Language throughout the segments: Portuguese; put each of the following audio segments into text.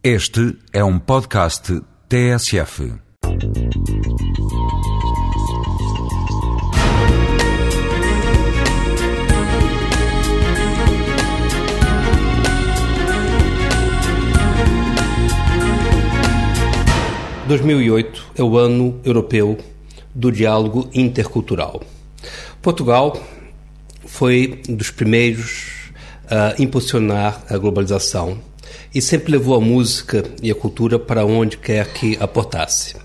Este é um podcast TSF. (2008) é o ano europeu do diálogo intercultural. Portugal foi um dos primeiros a impulsionar a globalização e sempre levou a música e a cultura para onde quer que aportasse.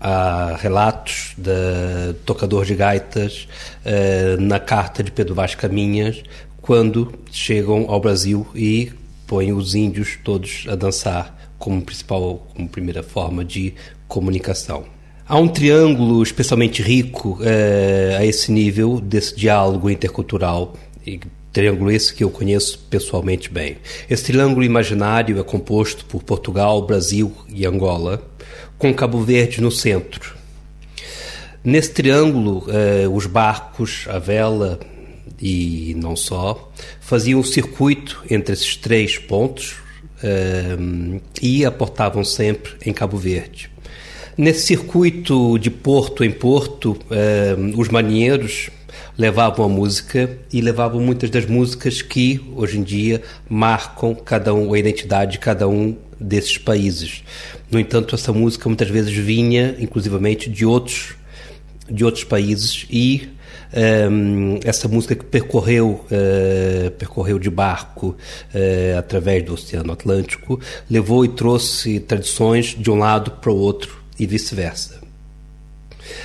Há relatos de tocador de gaitas eh, na carta de Pedro Vaz Caminhas quando chegam ao Brasil e põem os índios todos a dançar como principal, como primeira forma de comunicação. Há um triângulo especialmente rico eh, a esse nível desse diálogo intercultural e Triângulo esse que eu conheço pessoalmente bem. Esse triângulo imaginário é composto por Portugal, Brasil e Angola, com Cabo Verde no centro. Nesse triângulo, eh, os barcos, a vela e não só, faziam o circuito entre esses três pontos eh, e aportavam sempre em Cabo Verde. Nesse circuito de porto em porto, eh, os marinheiros levavam a música e levavam muitas das músicas que hoje em dia marcam cada um a identidade de cada um desses países. No entanto, essa música muitas vezes vinha, inclusivamente, de outros de outros países e um, ehm, essa música que percorreu uh, percorreu de barco uh, através do Oceano Atlântico levou e trouxe tradições de um lado para o outro e vice-versa.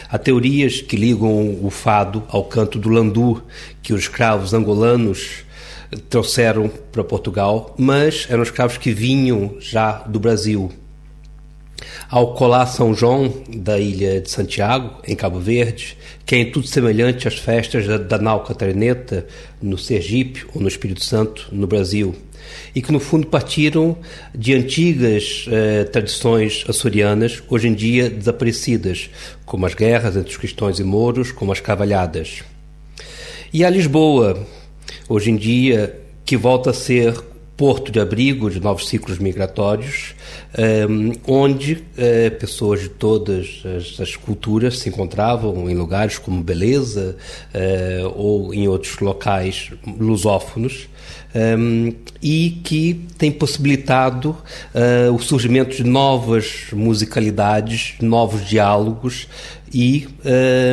Há teorias que ligam o fado ao canto do landu, que os escravos angolanos trouxeram para Portugal, mas eram escravos que vinham já do Brasil. Ao colar São João da ilha de Santiago, em Cabo Verde, que é em tudo semelhante às festas da, Nau Catarineta, no Sergipe ou no Espírito Santo, no Brasil e que no fundo partiram de antigas eh, tradições açorianas, hoje em dia desaparecidas, como as guerras entre os cristãos e mouros, como as cavalhadas. E a Lisboa, hoje em dia, que volta a ser porto de abrigo de novos ciclos migratórios, um, eh, onde uh, pessoas de todas as, as, culturas se encontravam em lugares como Beleza uh, ou em outros locais lusófonos, um, e que tem possibilitado uh, o surgimento de novas musicalidades, novos diálogos e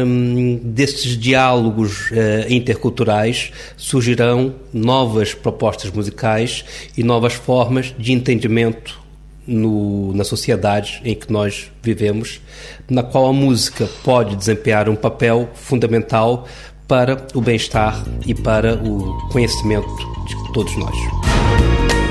um, desses diálogos uh, interculturais surgirão novas propostas musicais e novas formas de entendimento no, na sociedade em que nós vivemos, na qual a música pode desempenhar um papel fundamental para o bem-estar e para o conhecimento de todos nós.